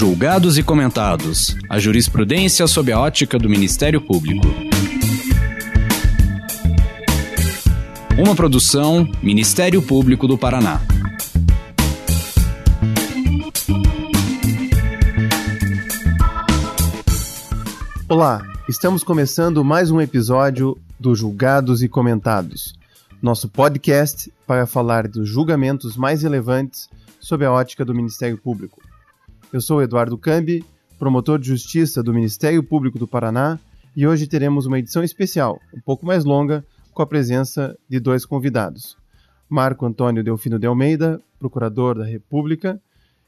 Julgados e comentados. A jurisprudência sob a ótica do Ministério Público. Uma produção Ministério Público do Paraná. Olá, estamos começando mais um episódio do Julgados e Comentados, nosso podcast para falar dos julgamentos mais relevantes sob a ótica do Ministério Público. Eu sou Eduardo Cambi, promotor de justiça do Ministério Público do Paraná, e hoje teremos uma edição especial, um pouco mais longa, com a presença de dois convidados. Marco Antônio Delfino de Almeida, procurador da República,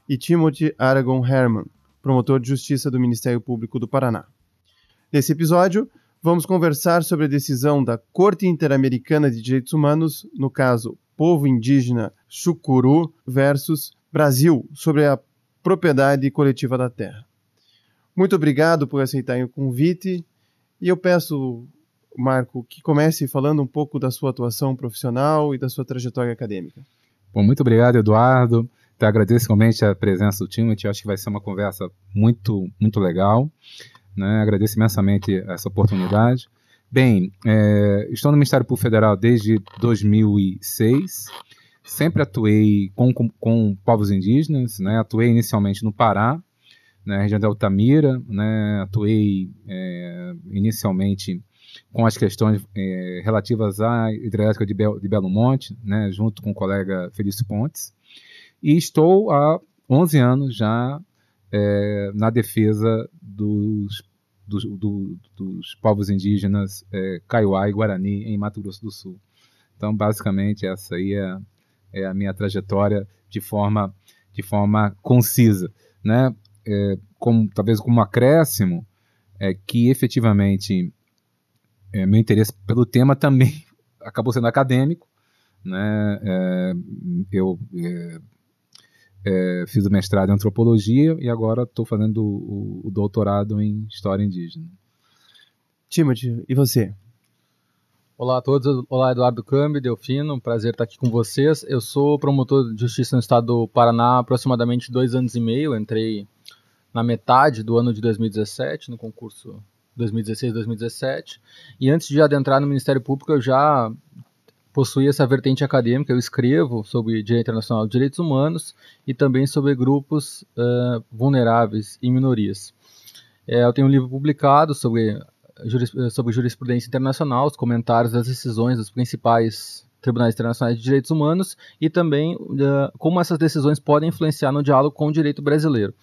e Timothy Aragon Herman, promotor de justiça do Ministério Público do Paraná. Nesse episódio, vamos conversar sobre a decisão da Corte Interamericana de Direitos Humanos, no caso Povo Indígena Chucuru versus Brasil, sobre a propriedade coletiva da terra. Muito obrigado por aceitarem o convite e eu peço, Marco, que comece falando um pouco da sua atuação profissional e da sua trajetória acadêmica. Bom, muito obrigado, Eduardo. Te agradeço realmente a presença do Timothy. Acho que vai ser uma conversa muito, muito legal. Né? Agradeço imensamente essa oportunidade. Bem, é, estou no Ministério Público Federal desde 2006. Sempre atuei com, com, com povos indígenas, né? atuei inicialmente no Pará, na né? região da Altamira, né? atuei é, inicialmente com as questões é, relativas à hidrelétrica de, Bel, de Belo Monte, né? junto com o colega Felício Pontes, e estou há 11 anos já é, na defesa dos, dos, do, dos povos indígenas é, Kaiowá e Guarani em Mato Grosso do Sul. Então, basicamente, essa aí é, é a minha trajetória de forma, de forma concisa. Né? É, como, talvez como acréscimo, é que efetivamente é, meu interesse pelo tema também acabou sendo acadêmico. Né? É, eu é, é, fiz o mestrado em antropologia e agora estou fazendo o, o, doutorado em história indígena. Timothy, e você? Olá a todos, olá Eduardo Cambi, Delfino, prazer estar aqui com vocês. Eu sou promotor de justiça no estado do Paraná há aproximadamente dois anos e meio. entrei na metade do ano de 2017, no concurso 2016-2017. E antes de adentrar no Ministério Público, eu já possui essa vertente acadêmica. Eu escrevo sobre direito internacional de direitos humanos e também sobre grupos uh, vulneráveis e minorias. É, eu tenho um livro publicado sobre, juris, sobre jurisprudência internacional, os comentários das decisões dos principais tribunais internacionais de direitos humanos e também uh, como essas decisões podem influenciar no diálogo com o direito brasileiro.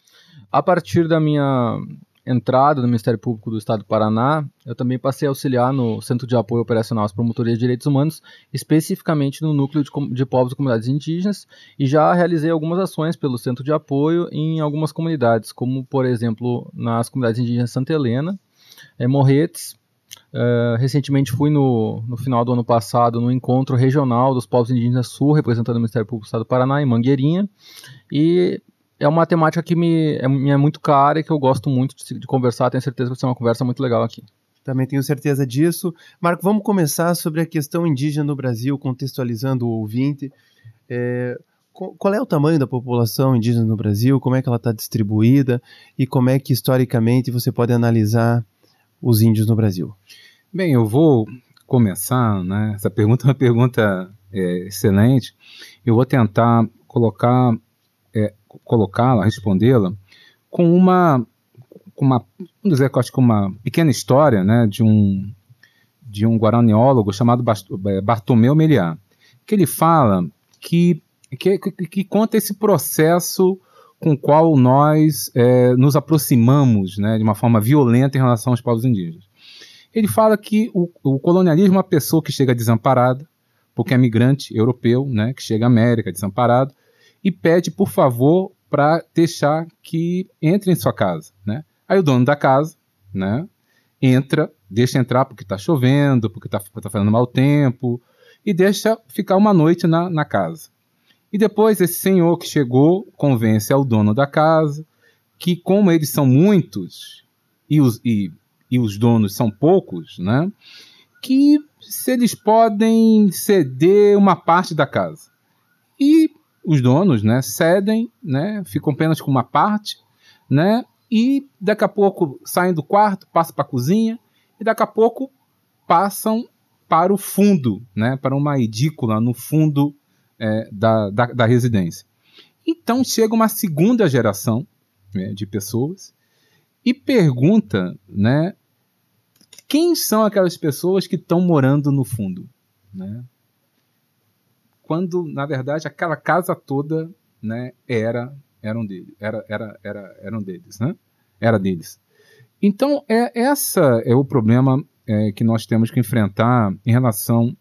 A partir da minha entrada no Ministério Público do Estado do Paraná, eu também passei a auxiliar no Centro de Apoio Operacional às Promotorias de Direitos Humanos, especificamente no núcleo de, de povos e comunidades indígenas, e já realizei algumas ações pelo Centro de Apoio em algumas comunidades, como, por exemplo, nas comunidades indígenas Santa Helena, é, Morretes, Uh, recentemente fui no, no final do ano passado no encontro regional dos povos indígenas sul, representando o Ministério Público do Estado do Paraná, em Mangueirinha, e é uma temática que me é, me é muito cara e que eu gosto muito de, de conversar. Tenho certeza que vai ser uma conversa muito legal aqui. Também tenho certeza disso. Marco, vamos começar sobre a questão indígena no Brasil, contextualizando o ouvinte. É, qual é o tamanho da população indígena no Brasil? Como é que ela está distribuída? E como é que, historicamente, você pode analisar os índios no Brasil? Bem, eu vou começar, né? Essa pergunta é uma pergunta é, excelente. Eu vou tentar colocar é, colocá-la, respondê-la, com uma, com uma, vamos dizer acho que uma pequena história, né, de um de um guaraniólogo chamado é, Bartomeu Meliá, que ele fala que, que, que conta esse processo com o qual nós é, nos aproximamos né, de uma forma violenta em relação aos povos indígenas. Ele fala que o, o colonialismo é uma pessoa que chega desamparada, porque é migrante europeu, né, que chega à América desamparado, e pede, por favor, para deixar que entre em sua casa, né? Aí o dono da casa, né, entra, deixa entrar porque está chovendo, porque está tá fazendo mau tempo, e deixa ficar uma noite na, na casa. E depois esse senhor que chegou convence ao dono da casa que, como eles são muitos e os, e, e os donos são poucos, né, que se eles podem ceder uma parte da casa. E os donos né, cedem, né, ficam apenas com uma parte, né? E daqui a pouco saem do quarto, passam para a cozinha e daqui a pouco passam para o fundo, né? Para uma edícula no fundo é, da, da, da, residência. Então chega uma segunda geração né, de pessoas e pergunta, né? Quem são aquelas pessoas que estão morando no fundo, né? Quando na verdade aquela casa toda, né? Era eram dele, era, era, era, eram deles, né? Era deles. Então, é, essa é o problema é, que nós temos que enfrentar em relação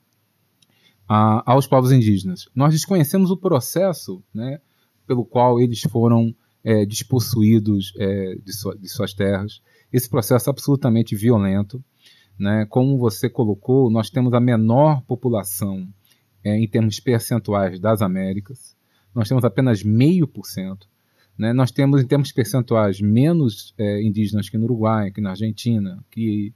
a, aos povos indígenas. Nós desconhecemos o processo né, pelo qual eles foram é, despossuídos é, de, de, suas terras. Esse processo é absolutamente violento. Né? Como você colocou, nós temos a menor população é, em termos percentuais das Américas nós temos apenas meio por cento. Né? Nós temos, em termos percentuais, menos é, indígenas que no Uruguai, que na Argentina, que,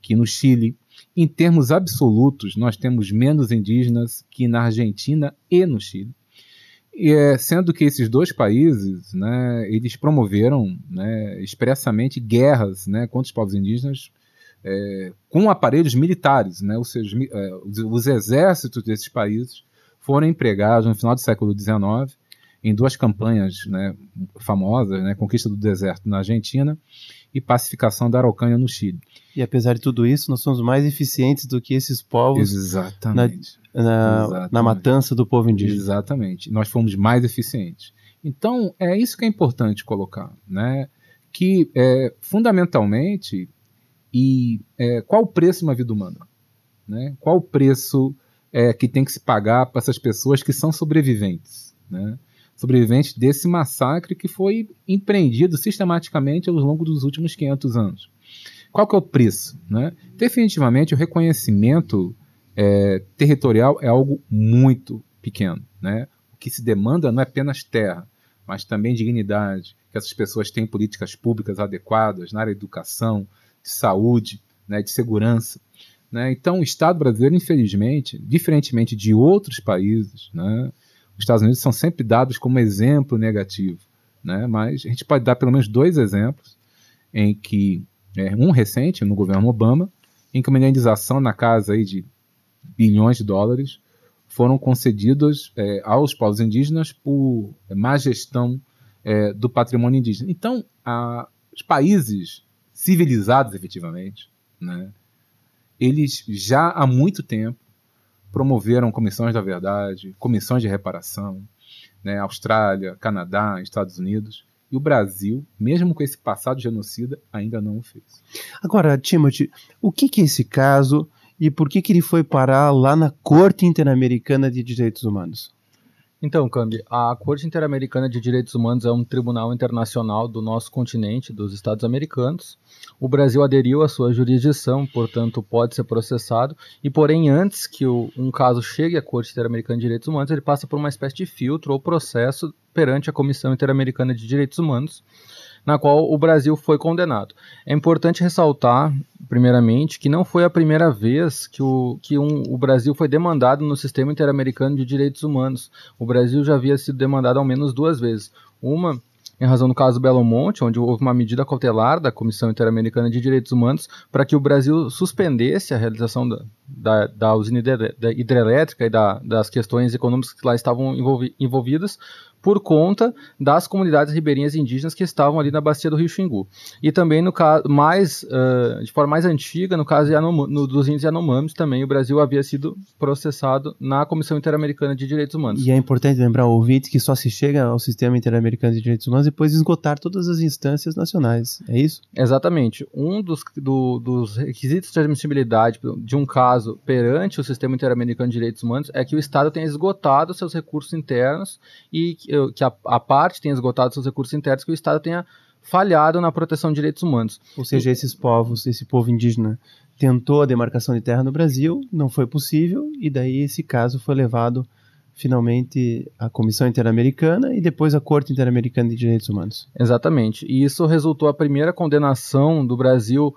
que no Chile. Em termos absolutos, nós temos menos indígenas que na Argentina e no Chile. E, é, sendo que esses dois países, né, eles promoveram né, expressamente guerras né, contra os povos indígenas é, com aparelhos militares, né, ou seja, é, os, os exércitos desses países foram empregados no final do século XIX em duas campanhas né, famosas, né, Conquista do Deserto na Argentina e Pacificação da Araucânia no Chile. E apesar de tudo isso, nós somos mais eficientes do que esses povos Exatamente. Na, na, Exatamente. na matança do povo indígena. Exatamente. Nós fomos mais eficientes. Então, é isso que é importante colocar, né? Que, é, fundamentalmente, e é, qual o preço de uma vida humana? Né? Qual o preço é, que tem que se pagar para essas pessoas que são sobreviventes, né? Sobreviventes desse massacre que foi empreendido sistematicamente ao longo dos últimos 500 anos. Qual que é o preço? Né? Definitivamente, o reconhecimento é, territorial é algo muito pequeno. Né? O que se demanda não é apenas terra, mas também dignidade, que essas pessoas tenham políticas públicas adequadas na área de educação, de saúde, né, de segurança. Né? Então, o Estado brasileiro, infelizmente, diferentemente de outros países, né, os Estados Unidos são sempre dados como exemplo negativo. Né? Mas a gente pode dar pelo menos dois exemplos em que, é, um recente, no governo Obama, em que uma indenização na casa aí de bilhões de dólares foram concedidos é, aos povos indígenas por má gestão é, do patrimônio indígena. Então, a, os países civilizados, efetivamente, né, eles já há muito tempo promoveram comissões da verdade, comissões de reparação, né, Austrália, Canadá, Estados Unidos, e o Brasil, mesmo com esse passado genocida, ainda não o fez. Agora, Timothy, o que, que é esse caso e por que, que ele foi parar lá na Corte Interamericana de Direitos Humanos? Então, Cambi, a Corte Interamericana de Direitos Humanos é um tribunal internacional do nosso continente, dos Estados americanos. O Brasil aderiu à sua jurisdição, portanto, pode ser processado. E, porém, antes que o, um caso chegue à Corte Interamericana de Direitos Humanos, ele passa por uma espécie de filtro ou processo perante a Comissão Interamericana de Direitos Humanos, na qual o Brasil foi condenado. É importante ressaltar, primeiramente, que não foi a primeira vez que o, que um, o Brasil foi demandado no Sistema Interamericano de Direitos Humanos. O Brasil já havia sido demandado ao menos duas vezes. Uma em razão do caso Belo Monte, onde houve uma medida cautelar da Comissão Interamericana de Direitos Humanos para que o Brasil suspendesse a realização da, da, da usina hidrelétrica e da, das questões econômicas que lá estavam envolvi, envolvidas, por conta das comunidades ribeirinhas indígenas que estavam ali na bacia do Rio Xingu. E também no caso mais uh, de forma mais antiga, no caso Yanom, no, dos índios Yanomamis, também o Brasil havia sido processado na Comissão Interamericana de Direitos Humanos. E é importante lembrar ao ouvinte que só se chega ao Sistema Interamericano de Direitos Humanos depois de esgotar todas as instâncias nacionais. É isso? Exatamente. Um dos, do, dos requisitos de admissibilidade de um caso perante o Sistema Interamericano de Direitos Humanos é que o Estado tenha esgotado seus recursos internos e que a, a parte tenha esgotado seus recursos internos, que o Estado tenha falhado na proteção de direitos humanos. Ou seja, esses povos, esse povo indígena tentou a demarcação de terra no Brasil, não foi possível, e daí esse caso foi levado finalmente à Comissão Interamericana e depois à Corte Interamericana de Direitos Humanos. Exatamente. E isso resultou a primeira condenação do Brasil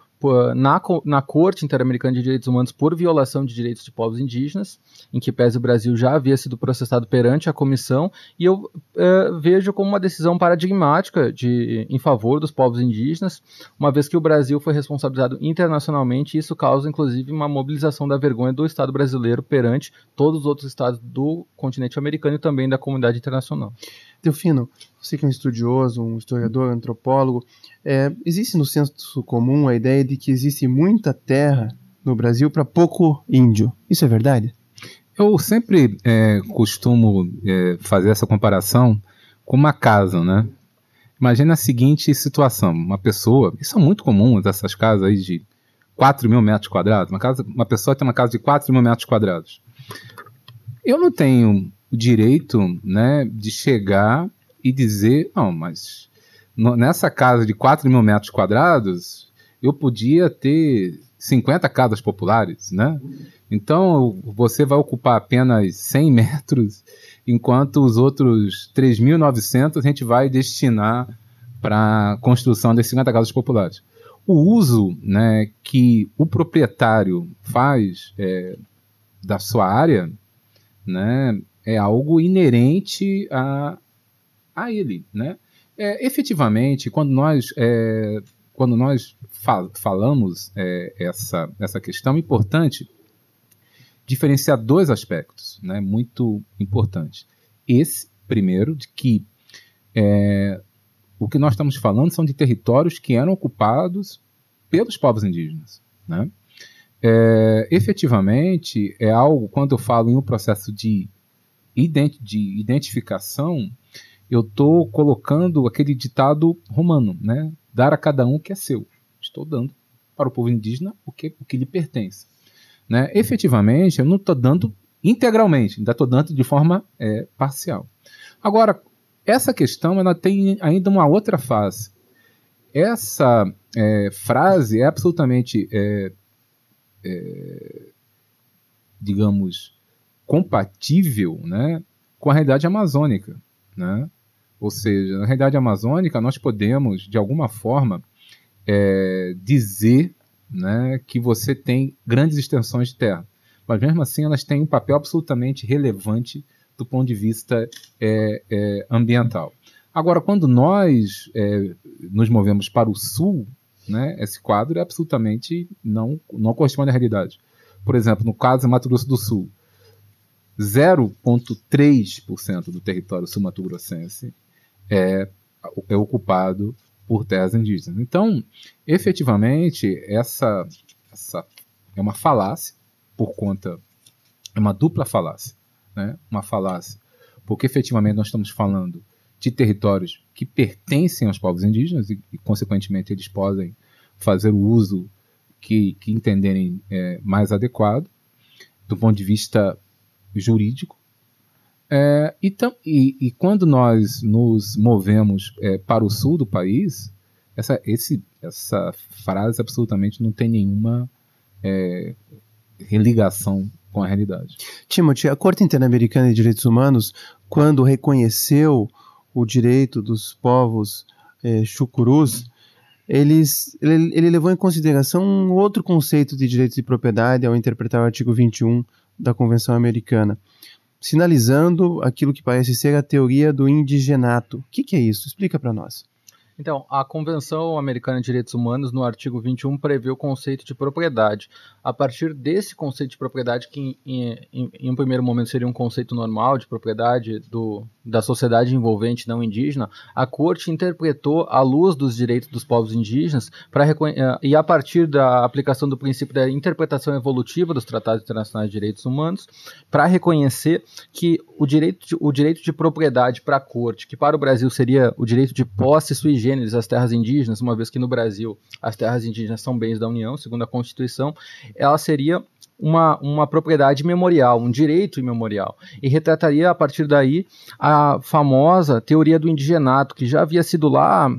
na, na Corte Interamericana de Direitos Humanos por violação de direitos de povos indígenas, em que pese o Brasil já havia sido processado perante a comissão, e eu é, vejo como uma decisão paradigmática de, em favor dos povos indígenas, uma vez que o Brasil foi responsabilizado internacionalmente, e isso causa inclusive uma mobilização da vergonha do Estado brasileiro perante todos os outros estados do continente americano e também da comunidade internacional. Delfino, você que é um estudioso, um historiador, antropólogo, é, existe no senso comum a ideia de que existe muita terra no Brasil para pouco índio. Isso é verdade? Eu sempre é, costumo é, fazer essa comparação com uma casa, né? Imagina a seguinte situação: uma pessoa, isso é muito comum essas casas aí de 4 mil metros quadrados. Uma, casa, uma pessoa tem uma casa de 4 mil metros quadrados. Eu não tenho o direito né, de chegar e dizer, não, mas nessa casa de 4 mil metros quadrados, eu podia ter 50 casas populares, né? Então, você vai ocupar apenas 100 metros, enquanto os outros 3.900 a gente vai destinar para a construção das 50 casas populares. O uso né, que o proprietário faz é, da sua área né, é algo inerente a, a ele, né? É, efetivamente, quando nós, é, quando nós fal falamos é, essa, essa questão, é importante diferenciar dois aspectos, né, muito importantes. Esse, primeiro, de que é, o que nós estamos falando são de territórios que eram ocupados pelos povos indígenas. Né? É, efetivamente, é algo, quando eu falo em um processo de de identificação, eu estou colocando aquele ditado romano, né? Dar a cada um o que é seu. Estou dando para o povo indígena o que, o que lhe pertence. Né? Efetivamente, eu não estou dando integralmente, ainda estou dando de forma é, parcial. Agora, essa questão ela tem ainda uma outra face. Essa é, frase é absolutamente, é, é digamos, compatível né, com a realidade amazônica. Né? Ou seja, na realidade amazônica, nós podemos, de alguma forma, é, dizer né, que você tem grandes extensões de terra. Mas mesmo assim, elas têm um papel absolutamente relevante do ponto de vista é, é, ambiental. Agora, quando nós é, nos movemos para o sul, né, esse quadro é absolutamente não, não corresponde à realidade. Por exemplo, no caso do Mato Grosso do Sul, 0,3% do território sul-mato-grossense é, é ocupado por terras indígenas. Então, efetivamente, essa, essa é uma falácia por conta, é uma dupla falácia, né? uma falácia, porque efetivamente nós estamos falando de territórios que pertencem aos povos indígenas e, e consequentemente, eles podem fazer o uso que, que entenderem é, mais adequado, do ponto de vista jurídico. É, e, e, e, quando nós nos movemos é, para o sul do país, essa, esse, essa frase absolutamente não tem nenhuma é, religação com a realidade. Timothy, a Corte Interamericana de Direitos Humanos, quando reconheceu o direito dos povos é, chucurus, eles, ele, ele, levou em consideração um outro conceito de direito de propriedade ao interpretar o artigo 21 da Convenção Americana, sinalizando aquilo que parece ser a teoria do indigenato. O que, que é isso? Explica para nós. Então, a Convenção Americana de Direitos Humanos, no artigo 21, prevê o conceito de propriedade. A partir desse conceito de propriedade, que em, em, em um primeiro momento seria um conceito normal de propriedade do, da sociedade envolvente não indígena, a Corte interpretou, à luz dos direitos dos povos indígenas, eh, e a partir da aplicação do princípio da interpretação evolutiva dos tratados internacionais de direitos humanos, para reconhecer que o direito de, o direito de propriedade para a Corte, que para o Brasil seria o direito de posse sui às terras indígenas, uma vez que no Brasil as terras indígenas são bens da União, segundo a Constituição, ela seria uma, uma propriedade memorial, um direito imemorial, e retrataria a partir daí a famosa teoria do indigenato, que já havia sido lá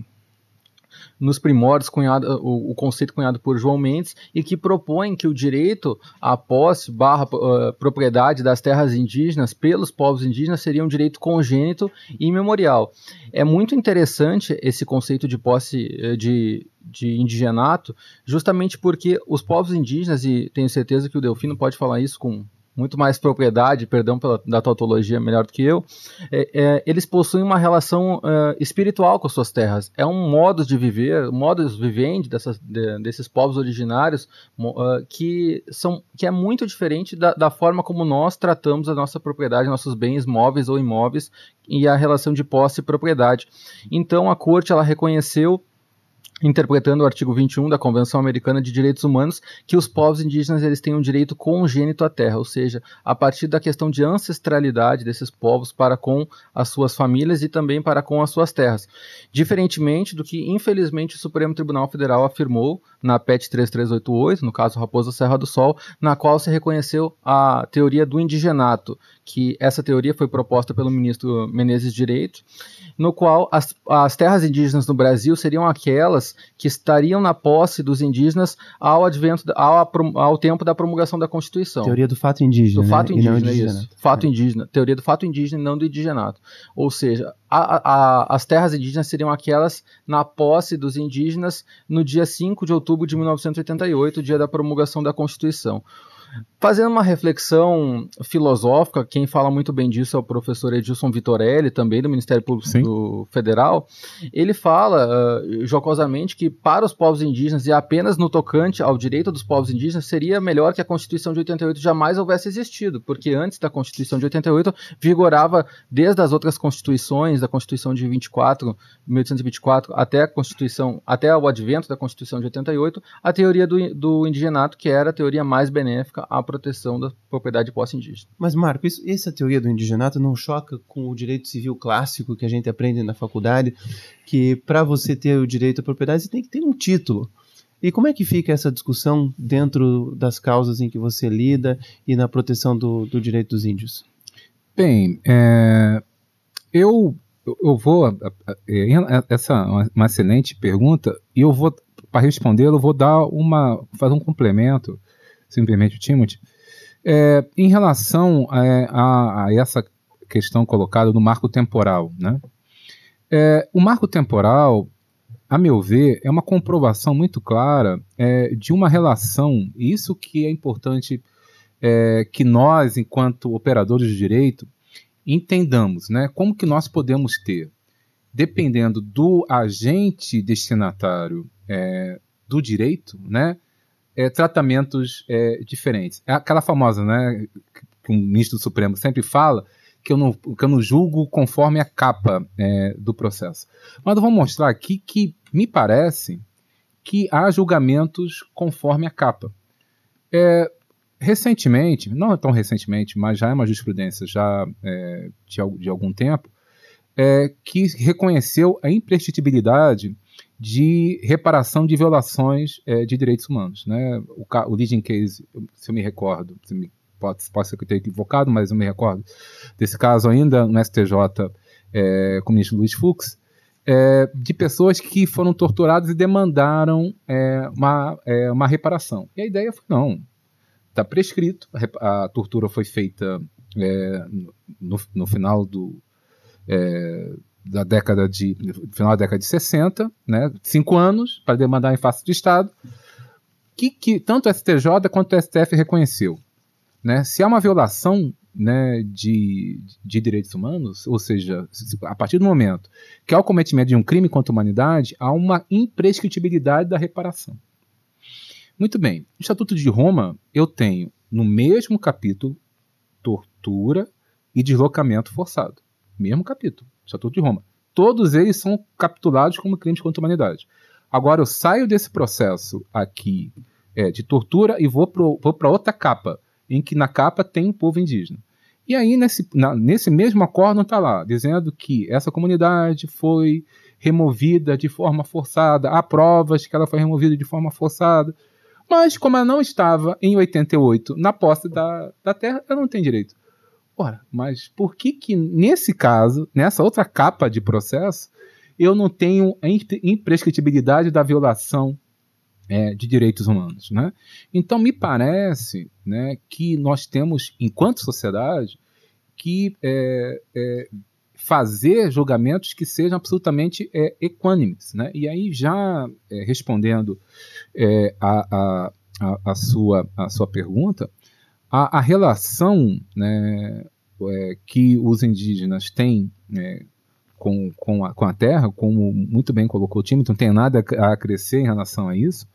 nos primórdios cunhado, o, o, conceito cunhado por João Mendes e que propõe que o direito à posse barra uh, propriedade das terras indígenas pelos povos indígenas seria um direito congênito e imemorial. É muito interessante esse conceito de posse uh, de, de indigenato, justamente porque os povos indígenas, e tenho certeza que o Delfino pode falar isso com muito mais propriedade, perdão pela, da tautologia melhor do que eu, é, é, eles possuem uma relação uh, espiritual com as suas terras. É um modo de viver, um modus vivendi dessas, de, desses povos originários uh, que, são, que é muito diferente da, da forma como nós tratamos a nossa propriedade, nossos bens móveis ou imóveis e a relação de posse e propriedade. Então a corte ela reconheceu interpretando o artigo 21 da Convenção Americana de Direitos Humanos, que os povos indígenas eles têm um direito congênito à terra, ou seja, a partir da questão de ancestralidade desses povos para com as suas famílias e também para com as suas terras. Diferentemente do que, infelizmente, o Supremo Tribunal Federal afirmou na PET 3388, no caso Raposa Serra do Sol, na qual se reconheceu a teoria do indigenato, que essa teoria foi proposta pelo ministro Menezes Direito, no qual as, as terras indígenas no Brasil seriam aquelas que estariam na posse dos indígenas ao advento ao, ao tempo da promulgação da Constituição. Teoria do fato indígena. Do fato né? indígena, isso. Fato é. indígena. Teoria do fato indígena e não do indigenato. Ou seja, a, a, as terras indígenas seriam aquelas na posse dos indígenas no dia 5 de outubro de 1988, dia da promulgação da Constituição. Fazendo uma reflexão filosófica, quem fala muito bem disso é o professor Edilson Vitorelli, também do Ministério Público Federal. Ele fala uh, jocosamente que para os povos indígenas e apenas no tocante ao direito dos povos indígenas seria melhor que a Constituição de 88 jamais houvesse existido, porque antes da Constituição de 88 vigorava desde as outras constituições, da Constituição de 24, 1824 até a Constituição, até o advento da Constituição de 88, a teoria do, do indigenato, que era a teoria mais benéfica à proteção da propriedade de posse indígena. Mas, Marco, isso, essa teoria do indigenato não choca com o direito civil clássico que a gente aprende na faculdade, que para você ter o direito à propriedade você tem que ter um título. E como é que fica essa discussão dentro das causas em que você lida e na proteção do, do direito dos índios? Bem, é, eu, eu vou. É, essa é uma excelente pergunta, e eu vou, para responder, eu vou dar uma. fazer um complemento simplesmente o Timothy, é, em relação a, a, a, essa questão colocada no marco temporal, né? É, o marco temporal, a meu ver, é uma comprovação muito clara é, de uma relação, isso que é importante é, que nós, enquanto operadores de direito, entendamos, né? Como que nós podemos ter, dependendo do agente destinatário é, do direito, né? É, tratamentos é, diferentes. É aquela famosa, né, que o ministro do Supremo sempre fala, que eu não, que eu não julgo conforme a capa é, do processo. Mas eu vou mostrar aqui que me parece que há julgamentos conforme a capa. É, recentemente, não tão recentemente, mas já é uma jurisprudência já é, de, de, algum tempo, é, que reconheceu a imprescritibilidade de reparação de violações é, de direitos humanos. Né? O, o leading case, se eu me recordo, se me, pode, pode ser que eu tenha equivocado, mas eu me recordo desse caso ainda no STJ é, com o ministro Luiz Fux, é, de pessoas que foram torturadas e demandaram uma, uma reparação. E a ideia foi, não, está prescrito, a, a, tortura foi feita no, no final do da década de final da década de 60, né, cinco anos para demandar em face de Estado, que, que tanto o STJ quanto o STF reconheceu, né, se há uma violação né, de, de direitos humanos, ou seja, a partir do momento que há o cometimento de um crime contra a humanidade, há uma imprescritibilidade da reparação. Muito bem, no Estatuto de Roma eu tenho no mesmo capítulo tortura e deslocamento forçado. Mesmo capítulo. Estatuto de Roma. Todos eles são capturados como crimes contra a humanidade. Agora eu saio desse processo aqui é, de tortura e vou para outra capa, em que na capa tem um povo indígena. E aí, nesse, na, nesse mesmo acordo, está lá, dizendo que essa comunidade foi removida de forma forçada, há provas que ela foi removida de forma forçada, mas como ela não estava em 88 na posse da, da terra, ela não tem direito. Ora, mas por que que nesse caso, nessa outra capa de processo, eu não tenho a imprescritibilidade da violação é, de direitos humanos. Né? Então, me parece né, que nós temos, enquanto sociedade, que é, é, fazer julgamentos que sejam absolutamente é, equânimes. Né? E aí, já é, respondendo é, a, a, a, sua, a sua pergunta, a, a relação né, é, que os indígenas têm né, com, com, a, com a terra, como muito bem colocou o time, não tem nada a crescer em relação a isso,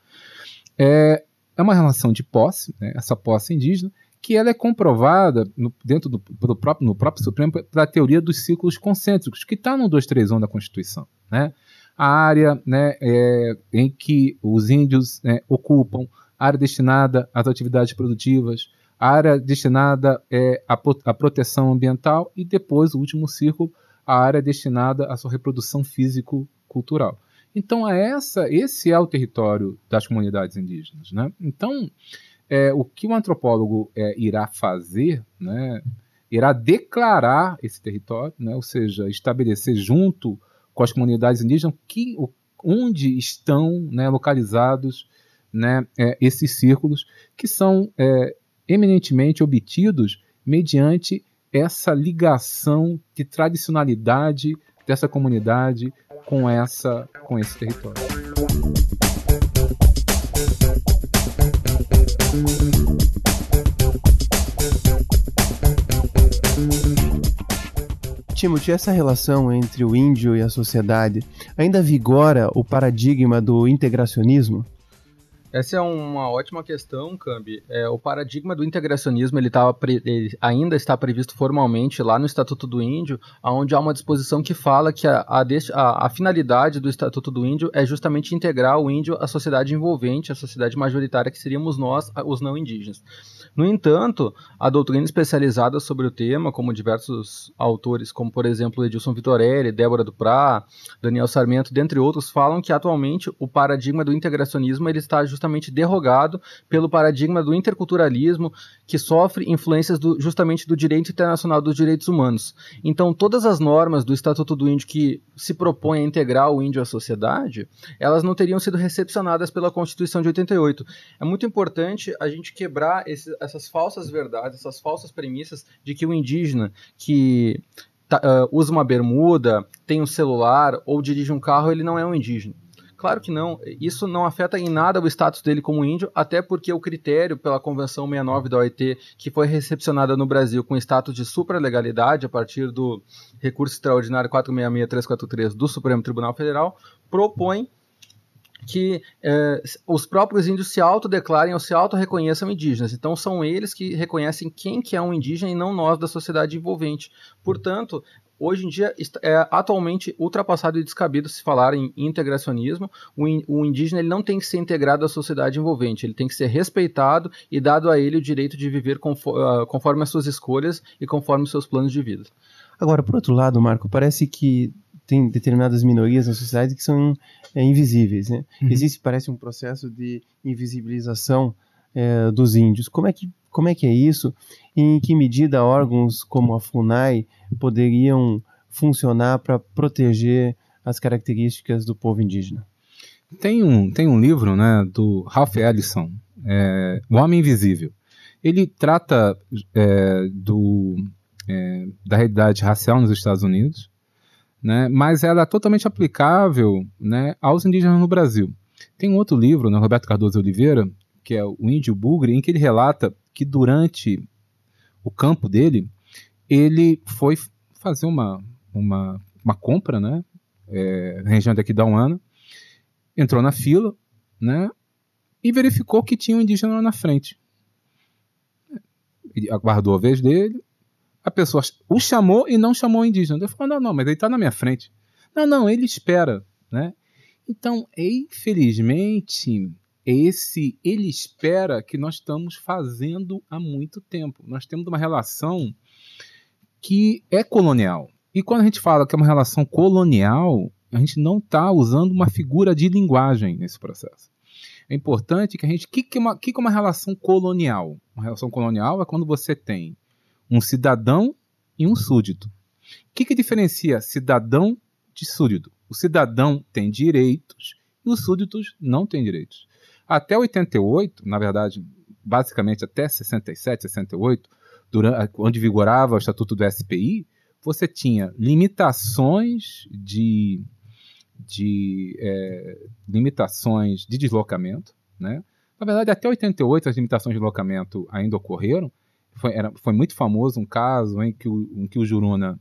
é, é uma relação de posse, né, essa posse indígena, que ela é comprovada no, dentro do, próprio, no próprio Supremo pela teoria dos ciclos concêntricos, que está no 231 da Constituição. Né? A área né, é, em que os índios né, ocupam, área destinada às atividades produtivas, a área destinada é, à, à proteção ambiental e depois, o último círculo, a área destinada à sua reprodução físico-cultural. Então, essa, esse é o território das comunidades indígenas. Né? Então, é, o que o antropólogo é, irá fazer, né, irá declarar esse território, né, ou seja, estabelecer junto com as comunidades indígenas que, onde estão né, localizados né, é, esses círculos, que são é, eminentemente obtidos mediante essa ligação de tradicionalidade dessa comunidade com essa com esse território. Timothy, essa relação entre o índio e a sociedade ainda vigora o paradigma do integracionismo? Essa é uma ótima questão, Cambi. É, o paradigma do integracionismo ele, tava ele ainda está previsto formalmente lá no Estatuto do Índio, onde há uma disposição que fala que a, a, a, finalidade do Estatuto do Índio é justamente integrar o índio à sociedade envolvente, à sociedade majoritária que seríamos nós, os não indígenas. No entanto, a doutrina especializada sobre o tema, como diversos autores, como por exemplo Edilson Vitorelli, Débora Duprá, Daniel Sarmento, dentre outros, falam que atualmente o paradigma do integracionismo ele está derrogado pelo paradigma do interculturalismo, que sofre influências do, justamente do direito internacional dos direitos humanos. Então, todas as normas do Estatuto do Índio que se propõem a integrar o índio à sociedade, elas não teriam sido recepcionadas pela Constituição de 88. É muito importante a gente quebrar esse, essas falsas verdades, essas falsas premissas de que o indígena que tá, uh, usa uma bermuda, tem um celular ou dirige um carro, ele não é um indígena. Claro que não. Isso não afeta em nada o status dele como índio, até porque o critério pela Convenção 69 da OIT, que foi recepcionada no Brasil com status de supralegalidade a partir do recurso extraordinário 466343 do Supremo Tribunal Federal, propõe que eh, os próprios índios se autodeclarem ou se autorreconheçam indígenas. Então são eles que reconhecem quem que é um indígena e não nós da sociedade envolvente. Portanto, hoje em dia é atualmente ultrapassado e descabido se falar em integracionismo. O, in, o, indígena ele não tem que ser integrado à sociedade envolvente, ele tem que ser respeitado e dado a ele o direito de viver conforme, uh, conforme as suas escolhas e conforme os seus planos de vida. Agora, por outro lado, Marco, parece que tem determinadas minorias na sociedade que são é, invisíveis. Né? Uhum. Existe, parece, um processo de invisibilização é, dos índios. Como é que como é que é isso? E em que medida órgãos como a FUNAI poderiam funcionar para proteger as características do povo indígena? Tem um, tem um livro né, do Ralph Ellison, é, O Homem Invisível. Ele trata é, do, é, da realidade racial nos Estados Unidos, né, mas ela é totalmente aplicável né, aos indígenas no Brasil. Tem um outro livro, né, Roberto Cardoso Oliveira, que é o Índio Bugre, em que ele relata que durante o campo dele, ele foi fazer uma, uma, uma compra, né? É, região daqui da Uana, entrou na fila, né? E verificou que tinha um indígena lá na frente. Ele aguardou a vez dele, a pessoa o chamou e não chamou o indígena. Ele falou: não, não, mas ele está na minha frente. Não, não, ele espera, né? Então, infelizmente, esse ele espera que nós estamos fazendo há muito tempo. Nós temos uma relação que é colonial. E quando a gente fala que é uma relação colonial, a gente não está usando uma figura de linguagem nesse processo. É importante que a gente. O que, que, é uma, que, que é uma relação colonial? Uma relação colonial é quando você tem um cidadão e um súdito. O que, que diferencia cidadão de súdito. O cidadão tem direitos e os súditos não têm direitos. Até 88, na verdade, basicamente até 67, 68, durante, onde vigorava o Estatuto do SPI, você tinha limitações de, de é, limitações de deslocamento, né? Na verdade, até 88 as limitações de deslocamento ainda ocorreram. Foi, era, foi muito famoso um caso em que o, em que o Juruna,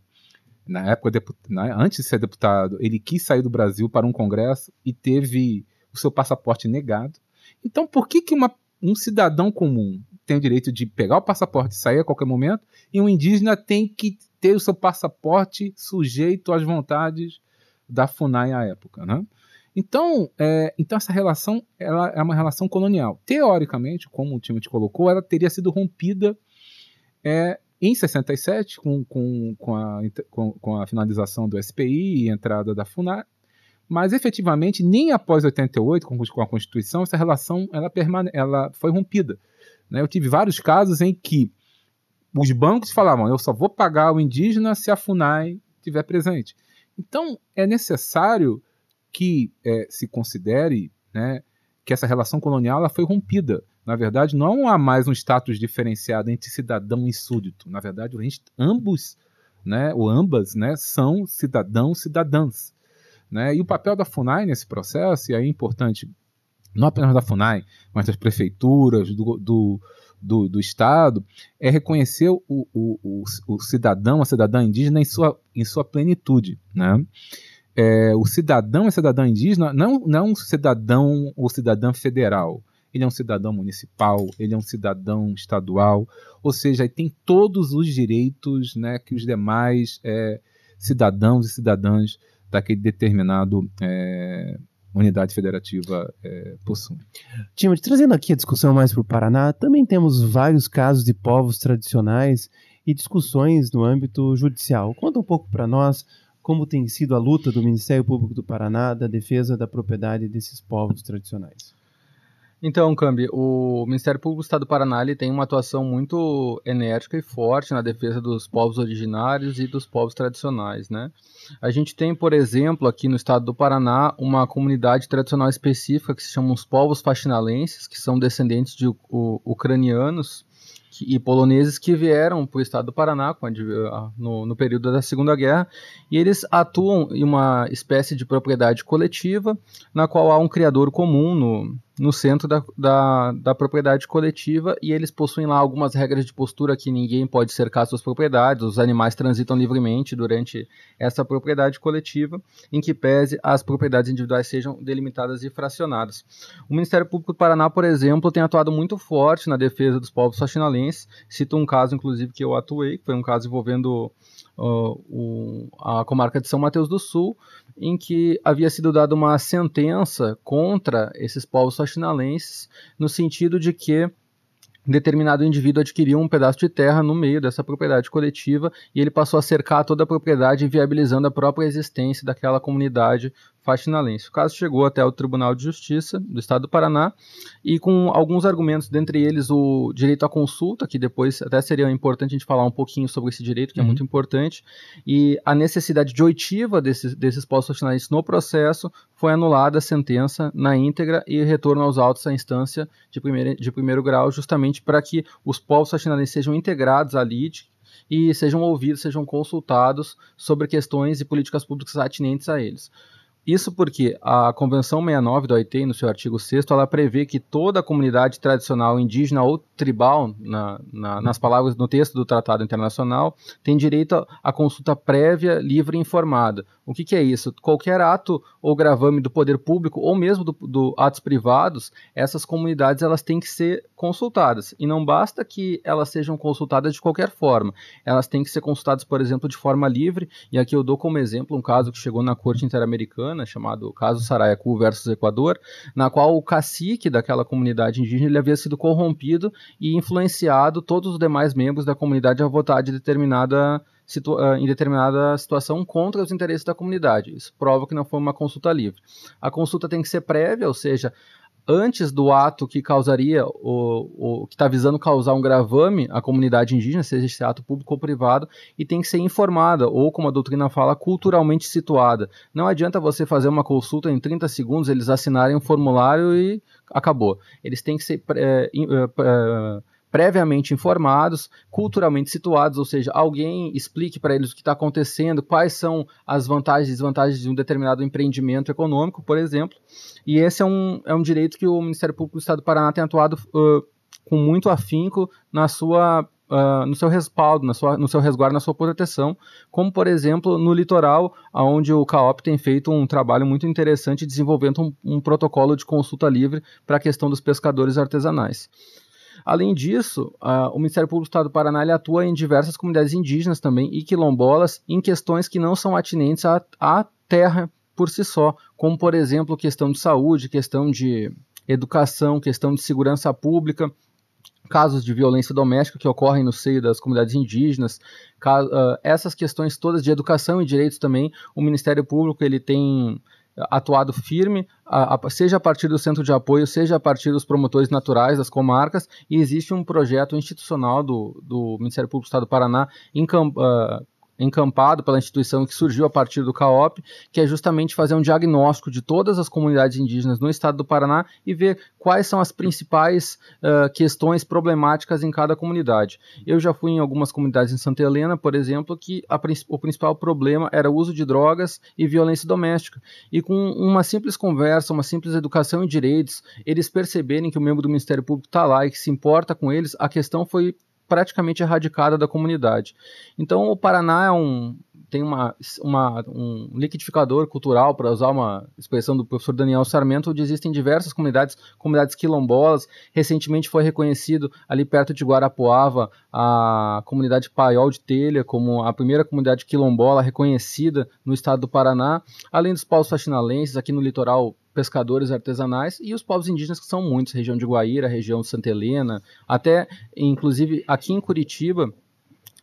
na época, na, antes de ser deputado, ele quis sair do Brasil para um congresso e teve o seu passaporte negado. Então, por que, que uma, um cidadão comum tem o direito de pegar o passaporte e sair a qualquer momento e um indígena tem que ter o seu passaporte sujeito às vontades da FUNAI à época, né? Então, é, então essa relação ela é uma relação colonial. Teoricamente, como o Timothy colocou, ela teria sido rompida é, em 67, com, com, com, a, com, com a finalização do SPI e entrada da FUNAI, mas efetivamente nem após 88, com, a Constituição, essa relação ela, permane ela foi rompida. Né? Eu tive vários casos em que os bancos falavam: eu só vou pagar o indígena se a FUNAI estiver presente. Então, é necessário que é, se considere né, que essa relação colonial ela foi rompida. Na verdade, não há mais um status diferenciado entre cidadão e súdito. Na verdade, gente, ambos, né, ou ambas, né, são cidadãos cidadãs. Né? E o papel da FUNAI nesse processo, e aí é importante, não apenas da FUNAI, mas das prefeituras, do, do, do, do Estado, é reconhecer o, o, o, o, cidadão, a cidadã indígena em sua, em sua plenitude. Né? É, o cidadão e cidadã indígena não, não é um cidadão ou cidadã federal. Ele é um cidadão municipal, ele é um cidadão estadual, ou seja, ele tem todos os direitos né, que os demais é, cidadãos e cidadãs daquele determinado é, unidade federativa é, possui. Timothy, trazendo aqui a discussão mais para o Paraná, também temos vários casos de povos tradicionais e discussões no âmbito judicial. Conta um pouco para nós como tem sido a luta do Ministério Público do Paraná da defesa da propriedade desses povos tradicionais. Então, Cambi, o Ministério Público do Estado do Paraná tem uma atuação muito enérgica e forte na defesa dos povos originários e dos povos tradicionais, né? A gente tem, por exemplo, aqui no estado do Paraná, uma comunidade tradicional específica que se chama os povos faxinalenses, que são descendentes de ucranianos e poloneses que vieram para o estado do Paraná no, período da Segunda Guerra e eles atuam em uma espécie de propriedade coletiva na qual há um criador comum no, no centro da, da, da, propriedade coletiva e eles possuem lá algumas regras de postura que ninguém pode cercar suas propriedades, os animais transitam livremente durante essa propriedade coletiva, em que pese as propriedades individuais sejam delimitadas e fracionadas. O Ministério Público do Paraná, por exemplo, tem atuado muito forte na defesa dos povos faxinalenses, cito um caso, inclusive, que eu atuei, que foi um caso envolvendo o, a comarca de São Mateus do Sul, em que havia sido dada uma sentença contra esses povos faxinalenses, no sentido de que determinado indivíduo adquiriu um pedaço de terra no meio dessa propriedade coletiva e ele passou a cercar toda a propriedade, viabilizando a própria existência daquela comunidade faxinalense. O caso chegou até o Tribunal de Justiça do Estado do Paraná e com alguns argumentos, dentre eles o direito à consulta, que depois até seria importante a gente falar um pouquinho sobre esse direito, que é uhum. é muito importante, e a necessidade de oitiva desses, desses postos faxinalenses no processo foi anulada a sentença na íntegra e retorno aos autos à instância de primeiro, de primeiro grau, justamente para que os povos faxinalenses sejam integrados à LID, e sejam ouvidos, sejam consultados sobre questões e políticas públicas atinentes a eles. Isso porque a Convenção 69 do OIT, no seu artigo 6 ela prevê que toda a comunidade tradicional indígena ou tribal, na, na, nas palavras no texto do Tratado Internacional, tem direito à consulta prévia, livre e informada. O que, que, é isso? Qualquer ato ou gravame do poder público ou mesmo do, do, atos privados, essas comunidades elas têm que ser consultadas. E não basta que elas sejam consultadas de qualquer forma. Elas têm que ser consultadas, por exemplo, de forma livre. E aqui eu dou como exemplo um caso que chegou na Corte Interamericana, chamado caso Sarayacu versus Equador, na qual o cacique daquela comunidade indígena ele havia sido corrompido e influenciado todos os demais membros da comunidade a votar de determinada em determinada situação contra os interesses da comunidade. Isso prova que não foi uma consulta livre. A consulta tem que ser prévia, ou seja, antes do ato que causaria, o, o que está visando causar um gravame à comunidade indígena, seja esse ato público ou privado, e tem que ser informada, ou como a doutrina fala, culturalmente situada. Não adianta você fazer uma consulta em 30 segundos, eles assinarem um formulário e acabou. Eles têm que ser. É, é, previamente informados, culturalmente situados, ou seja, alguém explique para eles o que está acontecendo, quais são as vantagens e desvantagens de um determinado empreendimento econômico, por exemplo. E esse é um, é um direito que o Ministério Público do Estado do Paraná tem atuado uh, com muito afinco na sua Uh, no seu respaldo, na sua, no seu resguardo, na sua proteção, como por exemplo no litoral, onde o CAOP tem feito um trabalho muito interessante desenvolvendo um, um protocolo de consulta livre para a questão dos pescadores artesanais. Além disso, uh, o Ministério Público do Estado do Paraná atua em diversas comunidades indígenas também e quilombolas em questões que não são atinentes à, à terra por si só, como por exemplo questão de saúde, questão de educação, questão de segurança pública, casos de violência doméstica que ocorrem no seio das comunidades indígenas, uh, essas questões todas de educação e direitos também, o Ministério Público ele tem atuado firme, a, a, seja a partir do centro de apoio, seja a partir dos promotores naturais das comarcas, e existe um projeto institucional do, do Ministério Público do Estado do Paraná em, uh, encampado pela instituição que surgiu a partir do CAOP, que é justamente fazer um diagnóstico de todas as comunidades indígenas no estado do Paraná e ver quais são as principais uh, questões problemáticas em cada comunidade. Eu já fui em algumas comunidades em Santa Helena, por exemplo, que a, o principal problema era o uso de drogas e violência doméstica. E com uma simples conversa, uma simples educação em direitos, eles perceberem que o membro do Ministério Público está lá e que se importa com eles, a questão foi praticamente erradicada da comunidade. Então, o Paraná é um, tem uma, uma, um liquidificador cultural, para usar uma expressão do professor Daniel Sarmento, onde existem diversas comunidades, comunidades quilombolas. Recentemente foi reconhecido ali perto de Guarapuava a comunidade Paiol de Telha como a primeira comunidade quilombola reconhecida no estado do Paraná, além dos povos faxinalenses aqui no litoral pescadores artesanais e os povos indígenas que são muitos, região de Guaíra, região de Santa Helena, até inclusive aqui em Curitiba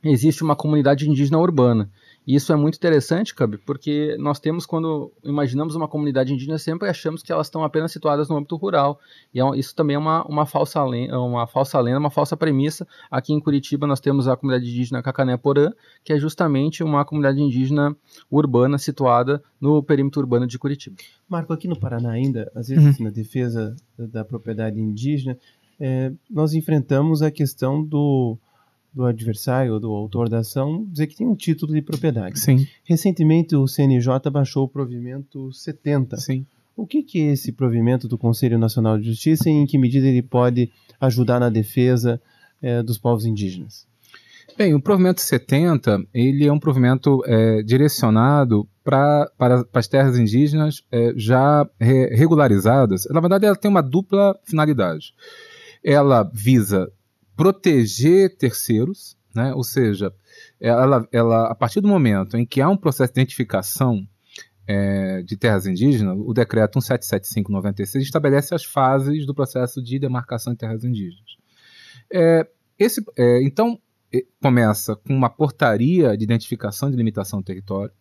existe uma comunidade indígena urbana. E isso é muito interessante, Cab, porque nós temos, quando imaginamos uma comunidade indígena, sempre achamos que elas estão apenas situadas no âmbito rural. E é, isso também é uma, uma, falsa lenda, uma falsa lenda, uma falsa premissa. Aqui em Curitiba nós temos a comunidade indígena Cacané-Porã, que é justamente uma comunidade indígena urbana situada no perímetro urbano de Curitiba. Marco, aqui no Paraná ainda, às vezes uhum. na defesa da propriedade indígena, é, nós enfrentamos a questão do do adversário, do autor da ação, dizer que tem um título de propriedade. Sim. Recentemente o CNJ baixou o provimento 70. Sim. O que, que é esse provimento do Conselho Nacional de Justiça e em que medida ele pode ajudar na defesa é, dos povos indígenas? Bem, o provimento 70 ele é um provimento é, direcionado pra, para, para as terras indígenas é, já re, regularizadas. Na verdade, ela tem uma dupla finalidade. Ela visa proteger terceiros, né? ou seja, ela, ela, a partir do momento em que há um processo de identificação é, de terras indígenas, o decreto 1775-96 estabelece as fases do processo de demarcação de terras indígenas. É, esse, é, então, começa com uma portaria de identificação de limitação do território.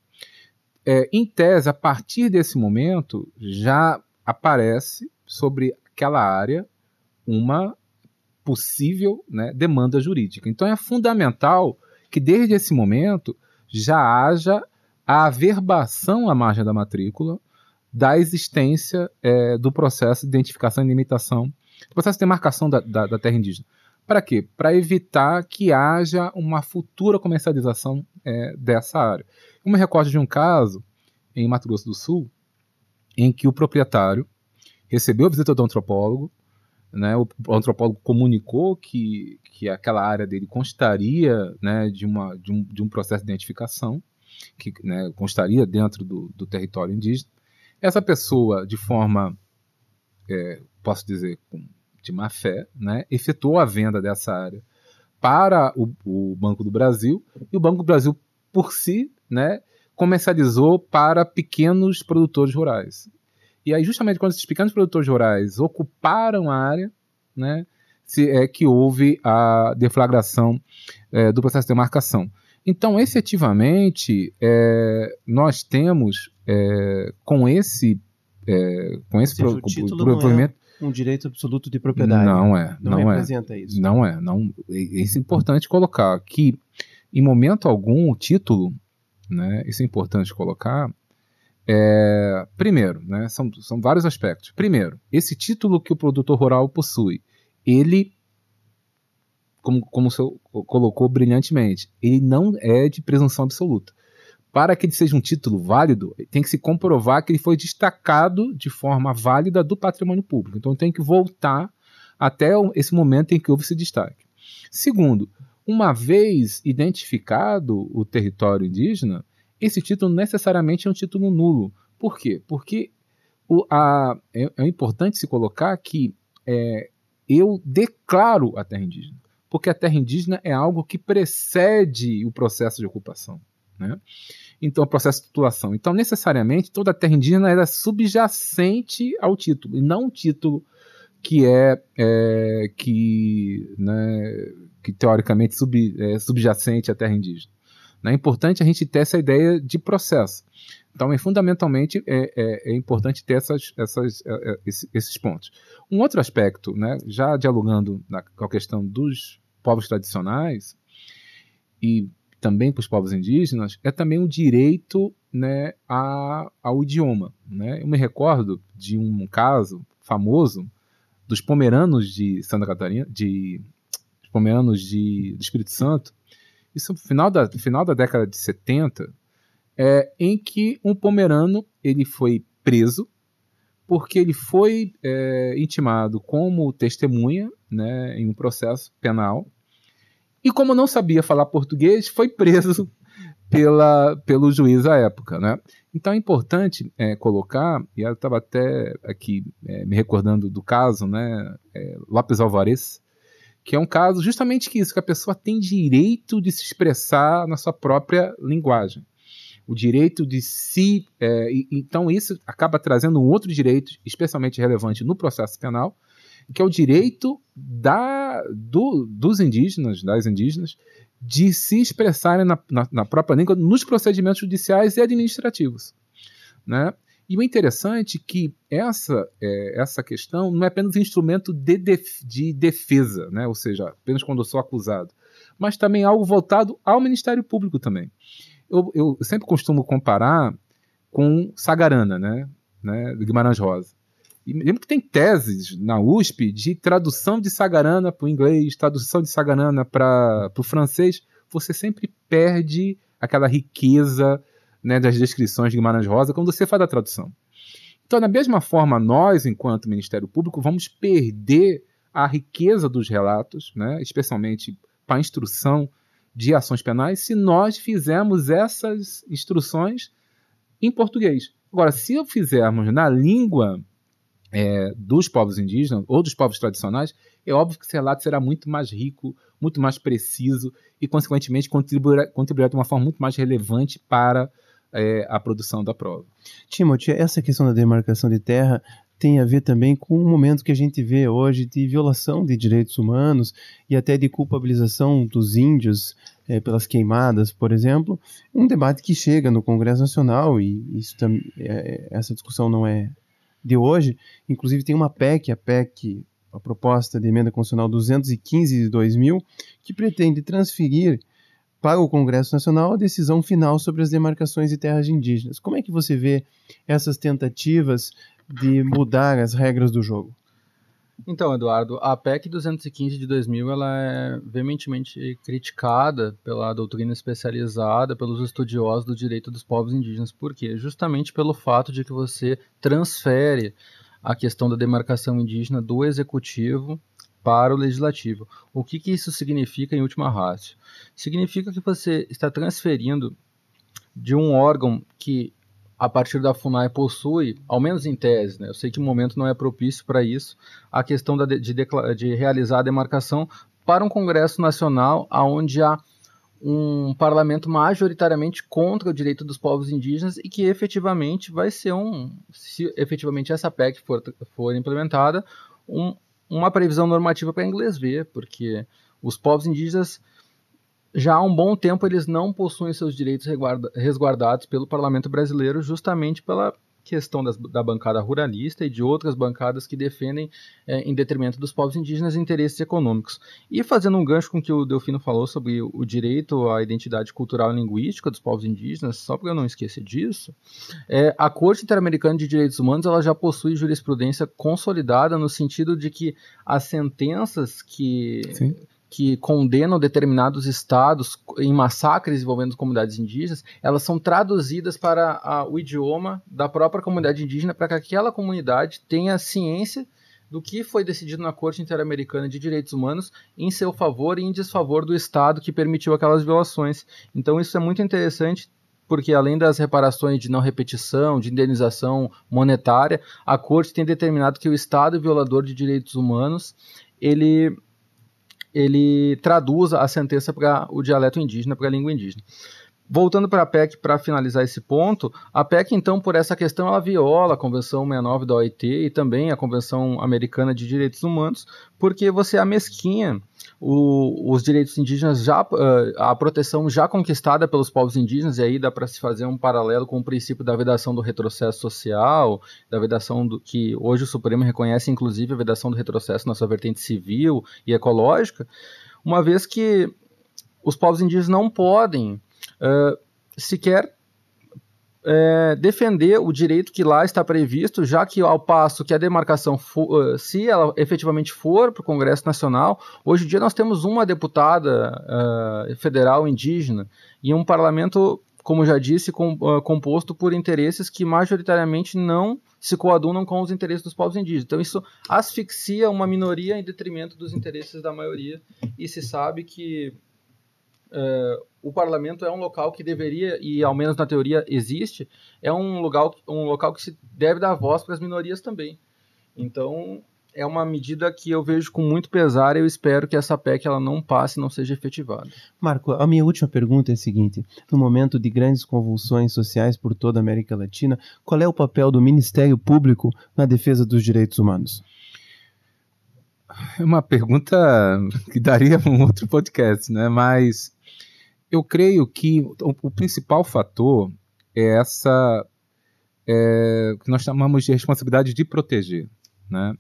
É, em tese, a partir desse momento, já aparece sobre aquela área uma possível né, demanda jurídica. Então é fundamental que desde esse momento já haja a averbação à margem da matrícula da existência é, do processo de identificação e limitação, do processo de demarcação da, da, da terra indígena. Para quê? Para evitar que haja uma futura comercialização é, dessa área. Eu me recordo de um caso em Mato Grosso do Sul, em que o proprietário recebeu a visita do antropólogo, né, o antropólogo comunicou que, que aquela área dele constaria né, de, uma, de, um, de um processo de identificação, que né, constaria dentro do, do território indígena. Essa pessoa, de forma, é, posso dizer, de má fé, né, efetuou a venda dessa área para o, o, Banco do Brasil, e o Banco do Brasil, por si, né, comercializou para pequenos produtores rurais. E aí, justamente quando esses pequenos produtores rurais ocuparam a área, né, se, é que houve a deflagração é, do processo de demarcação. Então, efetivamente, é, nós temos é, com esse é, com esse seja, pro, o título pro, não, é, um direito absoluto de propriedade. Não é, não, não, é. representa isso. Não é, não. Isso é importante colocar que, em momento algum, o título, né? Isso é importante colocar. É, primeiro, né? São, são vários aspectos. Primeiro, esse título que o produtor rural possui, ele, como, como o senhor colocou brilhantemente, ele não é de presunção absoluta. Para que ele seja um título válido, tem que se comprovar que ele foi destacado de forma válida do patrimônio público. Então tem que voltar até esse momento em que houve esse destaque. Segundo, uma vez identificado o território indígena, esse título necessariamente é um título nulo. Por quê? Porque o, a, é, é, importante se colocar que é, eu declaro a terra indígena, porque a terra indígena é algo que precede o processo de ocupação. Né? Então, o processo de titulação. Então, necessariamente, toda a terra indígena era subjacente ao título, e não um título que é, é que, né, que teoricamente sub, é subjacente à terra indígena. É importante a gente ter essa ideia de processo. Então, é, fundamentalmente, é, é, é importante ter essas, essas, é, é, esses pontos. Um outro aspecto, né, já dialogando na, com a questão dos povos tradicionais, e também para os povos indígenas, é também o direito né, a, ao idioma. Né? Eu me recordo de um caso famoso dos pomeranos de Santa Catarina, de pomeranos de, do Espírito Santo, isso no final da, final da década de 70, é, em que um pomerano ele foi preso porque ele foi é, intimado como testemunha né, em um processo penal e como não sabia falar português, foi preso pela, pelo juiz à época. Né? Então é importante é, colocar, e eu estava até aqui é, me recordando do caso, né, é, Lopes Alvarez, que é um caso justamente que isso, que a pessoa tem direito de se expressar na sua própria linguagem. O direito de se. É, e, então, isso acaba trazendo um outro direito, especialmente relevante no processo penal, que é o direito da, do, dos indígenas, das indígenas, de se expressarem na, na, na, própria língua nos procedimentos judiciais e administrativos. Né? E o interessante é que essa, é, essa questão não é apenas um instrumento de, def, de defesa, né? ou seja, apenas quando eu sou acusado, mas também algo voltado ao Ministério Público também. Eu, eu sempre costumo comparar com Sagarana, né? né? Guimarães Rosa. E lembro que tem teses na USP de tradução de Sagarana para o inglês, tradução de Sagarana para o francês. Você sempre perde aquela riqueza né, das descrições de Guimarães Rosa quando você faz a tradução. Então, da mesma forma, nós, enquanto Ministério Público, vamos perder a riqueza dos relatos, né, especialmente para a instrução de ações penais, se nós fizermos essas instruções em português. Agora, se fizermos na língua é, dos povos indígenas ou dos povos tradicionais, é óbvio que esse relato será muito mais rico, muito mais preciso e, consequentemente, contribuirá, contribuirá de uma forma muito mais relevante para é, a produção da prova. Timothy, essa questão da demarcação de terra tem a ver também com o momento que a gente vê hoje de violação de direitos humanos e até de culpabilização dos índios é, pelas queimadas, por exemplo, um debate que chega no Congresso Nacional e isso, é, essa discussão não é de hoje. Inclusive tem uma PEC, a PEC, a proposta de emenda constitucional 215 de 2000, que pretende transferir para o Congresso Nacional a decisão final sobre as demarcações de terras indígenas. Como é que você vê essas tentativas de mudar as regras do jogo? Então, Eduardo, a PEC 215 de 2000 ela é veementemente criticada pela doutrina especializada, pelos estudiosos do direito dos povos indígenas. Por quê? Justamente pelo fato de que você transfere a questão da demarcação indígena do executivo para o legislativo. O que, que isso significa em última ratio? Significa que você está transferindo de um órgão que a partir da FUNAI possui, ao menos em tese, né, eu sei que o momento não é propício para isso, a questão de, de, de, realizar a demarcação para um Congresso Nacional onde há um parlamento majoritariamente contra o direito dos povos indígenas e que efetivamente vai ser um, se efetivamente essa PEC for, for implementada, um, uma previsão normativa para inglês ver, porque os povos indígenas já há um bom tempo eles não possuem seus direitos resguardados pelo parlamento brasileiro, justamente pela questão das, da bancada ruralista e de outras bancadas que defendem, é, em detrimento dos povos indígenas, interesses econômicos. E fazendo um gancho com o que o Delfino falou sobre o, direito à identidade cultural e linguística dos povos indígenas, só para eu não esquecer disso, é, a Corte Interamericana de Direitos Humanos ela já possui jurisprudência consolidada no sentido de que as sentenças que. Sim que condenam determinados estados em massacres envolvendo comunidades indígenas, elas são traduzidas para a, o idioma da própria comunidade indígena para que aquela comunidade tenha ciência do que foi decidido na Corte Interamericana de Direitos Humanos em seu favor e em desfavor do Estado que permitiu aquelas violações. Então isso é muito interessante porque além das reparações de não repetição, de indenização monetária, a Corte tem determinado que o Estado violador de direitos humanos ele ele traduz a sentença para o dialeto indígena, para a língua indígena. Voltando para a PEC, para finalizar esse ponto, a PEC, então, por essa questão, ela viola a Convenção 69 da OIT e também a Convenção Americana de Direitos Humanos, porque você amesquinha o, os direitos indígenas, já, a proteção já conquistada pelos povos indígenas, e aí dá para se fazer um paralelo com o princípio da vedação do retrocesso social, da vedação do que hoje o Supremo reconhece, inclusive, a vedação do retrocesso na sua vertente civil e ecológica, uma vez que os povos indígenas não podem uh, sequer é, defender o direito que lá está previsto, já que ao passo que a demarcação, for, se ela efetivamente for para o Congresso Nacional, hoje em dia nós temos uma deputada uh, federal indígena e um parlamento, como já disse, com, uh, composto por interesses que majoritariamente não se coadunam com os interesses dos povos indígenas. Então isso asfixia uma minoria em detrimento dos interesses da maioria e se sabe que uh, o parlamento é um local que deveria, e ao menos na teoria existe, é um local, um local que se deve dar voz para as minorias também. Então, é uma medida que eu vejo com muito pesar e eu espero que essa PEC ela não passe, não seja efetivada. Marco, a minha última pergunta é a seguinte: no momento de grandes convulsões sociais por toda a América Latina, qual é o papel do Ministério Público na defesa dos direitos humanos? É uma pergunta que daria um outro podcast, né? Mas eu creio que o, o principal fator é essa é, que nós chamamos de responsabilidade de proteger, né?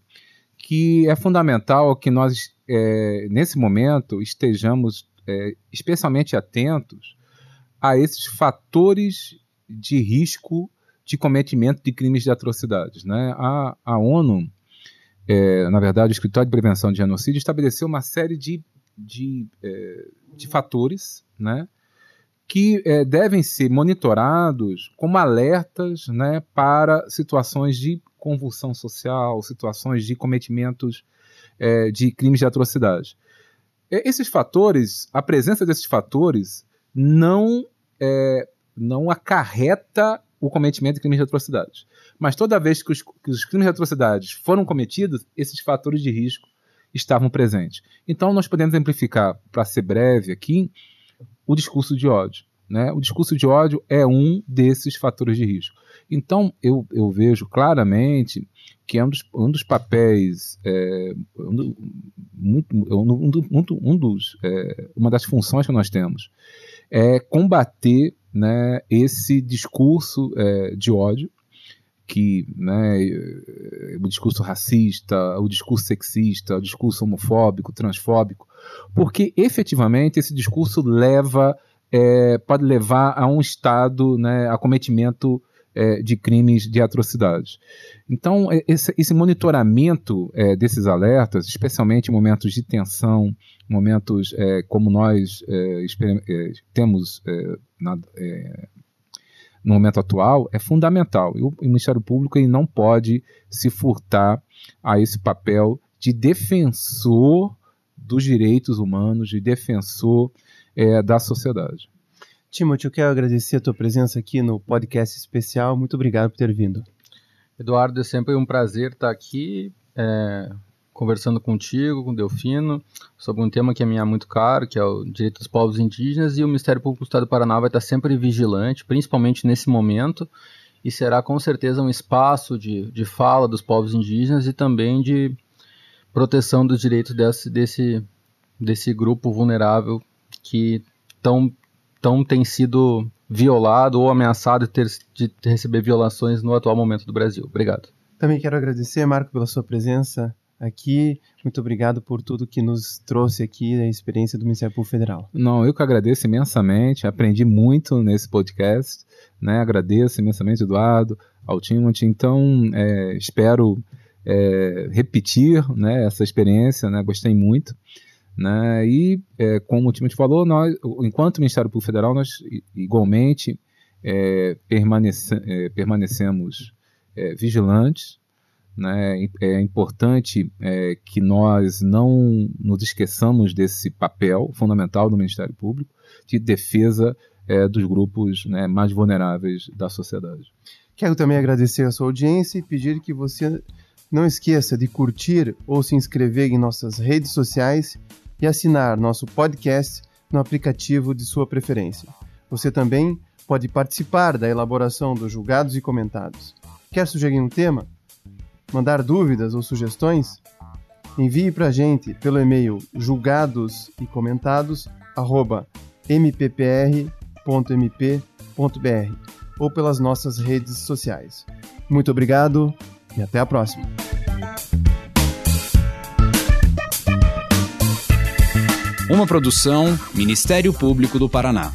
que é fundamental que nós, é, nesse momento, estejamos é, especialmente atentos a esses fatores de risco de cometimento de crimes de atrocidades. Né? A, a ONU, é, na verdade, o Escritório de Prevenção de Genocídio, estabeleceu uma série de, de, é, de fatores né, que é, devem ser monitorados como alertas né, para situações de convulsão social, situações de cometimentos é, de crimes de atrocidade. Esses fatores, a presença desses fatores, não, é, não acarreta o cometimento de crimes de atrocidade. Mas toda vez que os, que os crimes de atrocidades foram cometidos, esses fatores de risco estavam presentes. Então, nós podemos amplificar, para ser breve aqui, o discurso de ódio. Né? O discurso de ódio é um desses fatores de risco. Então, eu, eu vejo claramente que é um dos, um dos papéis, é, um, muito, um, um dos, é, uma das funções que nós temos é combater né, esse discurso é, de ódio, que né, o discurso racista, o discurso sexista, o discurso homofóbico, transfóbico, porque efetivamente esse discurso leva é, pode levar a um estado, né, a cometimento é, de crimes de atrocidades. Então, é, esse, esse monitoramento é, desses alertas, especialmente em momentos de tensão, momentos é, como nós é, temos na, no momento atual, é fundamental. E o, o Ministério Público ele não pode se furtar a esse papel de defensor dos direitos humanos, de defensor é, da sociedade. Timothy, eu quero agradecer a tua presença aqui no podcast especial. Muito obrigado por ter vindo. Eduardo, é sempre um prazer estar aqui é, conversando contigo, com Delfino, sobre um tema que a mim é muito caro, que é o direito dos povos indígenas, e o Ministério Público do Estado do Paraná vai estar sempre vigilante, principalmente nesse momento, e será com certeza um espaço de, de fala dos povos indígenas e também de proteção dos direitos desse, desse, desse grupo vulnerável que tão, tão tem sido violado ou ameaçado de, ter, de receber violações no atual momento do Brasil. Obrigado. Também quero agradecer, Marco, pela sua presença aqui. Muito obrigado por tudo que nos trouxe aqui da experiência do Ministério Público Federal. Não, eu que agradeço imensamente, aprendi muito nesse podcast, né? Agradeço imensamente, Eduardo, ao Timothy. Então, é, espero é, repetir né, essa experiência, né? Gostei muito. Né? E, é, como o Timothy falou, nós, enquanto Ministério Público Federal, nós igualmente é, permanece, é, permanecemos é, vigilantes. Né? É importante é, que nós não nos esqueçamos desse papel fundamental do Ministério Público de defesa é, dos grupos né, mais vulneráveis da sociedade. Quero também agradecer a sua audiência e pedir que você não esqueça de curtir ou se inscrever em nossas redes sociais e assinar nosso podcast no aplicativo de sua preferência. Você também pode participar da elaboração dos julgados e comentados. Quer sugerir um tema? Mandar dúvidas ou sugestões? Envie para a gente pelo e-mail julgados e comentados mppr.mp.br ou pelas nossas redes sociais. Muito obrigado e até a próxima. Uma produção Ministério Público do Paraná.